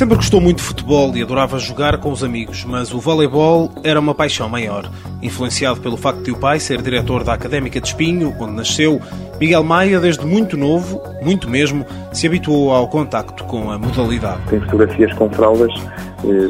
Sempre gostou muito de futebol e adorava jogar com os amigos, mas o voleibol era uma paixão maior. Influenciado pelo facto de o pai ser diretor da Académica de Espinho, onde nasceu, Miguel Maia, desde muito novo, muito mesmo, se habituou ao contacto com a modalidade. Tem fotografias com fraldas,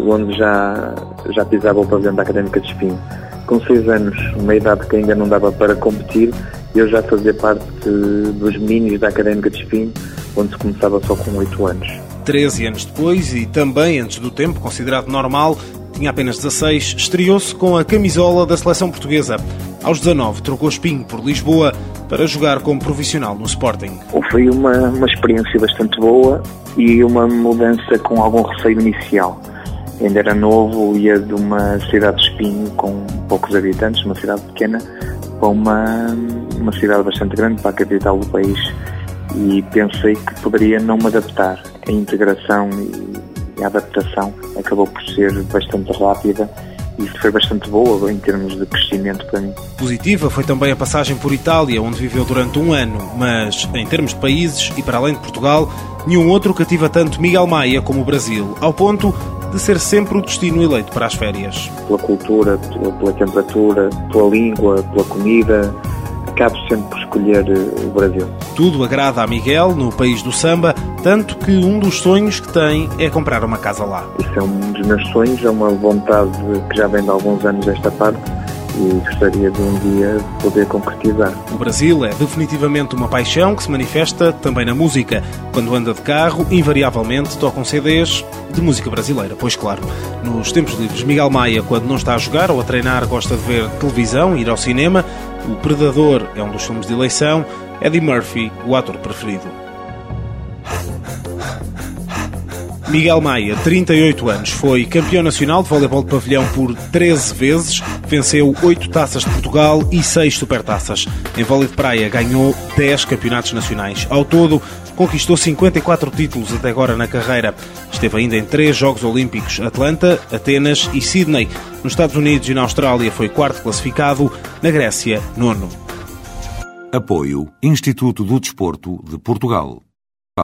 onde já, já pisava o pavilhão da Académica de Espinho. Com seis anos, uma idade que ainda não dava para competir, eu já fazia parte dos minis da Académica de Espinho, onde se começava só com oito anos. 13 anos depois, e também antes do tempo considerado normal, tinha apenas 16, estreou-se com a camisola da seleção portuguesa. Aos 19, trocou espinho por Lisboa para jogar como profissional no Sporting. Foi uma, uma experiência bastante boa e uma mudança com algum receio inicial. Ainda era novo, ia de uma cidade de Espinho com poucos habitantes, uma cidade pequena, para uma, uma cidade bastante grande, para a capital do país e pensei que poderia não me adaptar. A integração e a adaptação acabou por ser bastante rápida e foi bastante boa em termos de crescimento para mim. Positiva foi também a passagem por Itália, onde viveu durante um ano, mas em termos de países e para além de Portugal, nenhum outro cativa tanto Miguel Maia como o Brasil, ao ponto de ser sempre o destino eleito para as férias. Pela cultura, pela temperatura, pela língua, pela comida, acabo sempre por escolher eh, o Brasil. Tudo agrada a Miguel, no país do samba, tanto que um dos sonhos que tem é comprar uma casa lá. Isso é um dos meus sonhos, é uma vontade que já vem de alguns anos esta parte e gostaria de um dia poder concretizar. O Brasil é definitivamente uma paixão que se manifesta também na música. Quando anda de carro, invariavelmente tocam CDs de música brasileira, pois claro. Nos tempos livres, Miguel Maia, quando não está a jogar ou a treinar, gosta de ver televisão, ir ao cinema. O Predador é um dos filmes de eleição. Eddie Murphy, o ator preferido. Miguel Maia, 38 anos, foi campeão nacional de voleibol de pavilhão por 13 vezes, venceu 8 taças de Portugal e 6 supertaças. Em vôlei de praia ganhou 10 campeonatos nacionais. Ao todo, conquistou 54 títulos até agora na carreira. Esteve ainda em três Jogos Olímpicos, Atlanta, Atenas e Sydney. Nos Estados Unidos e na Austrália foi quarto classificado, na Grécia, nono. Apoio Instituto do Desporto de Portugal.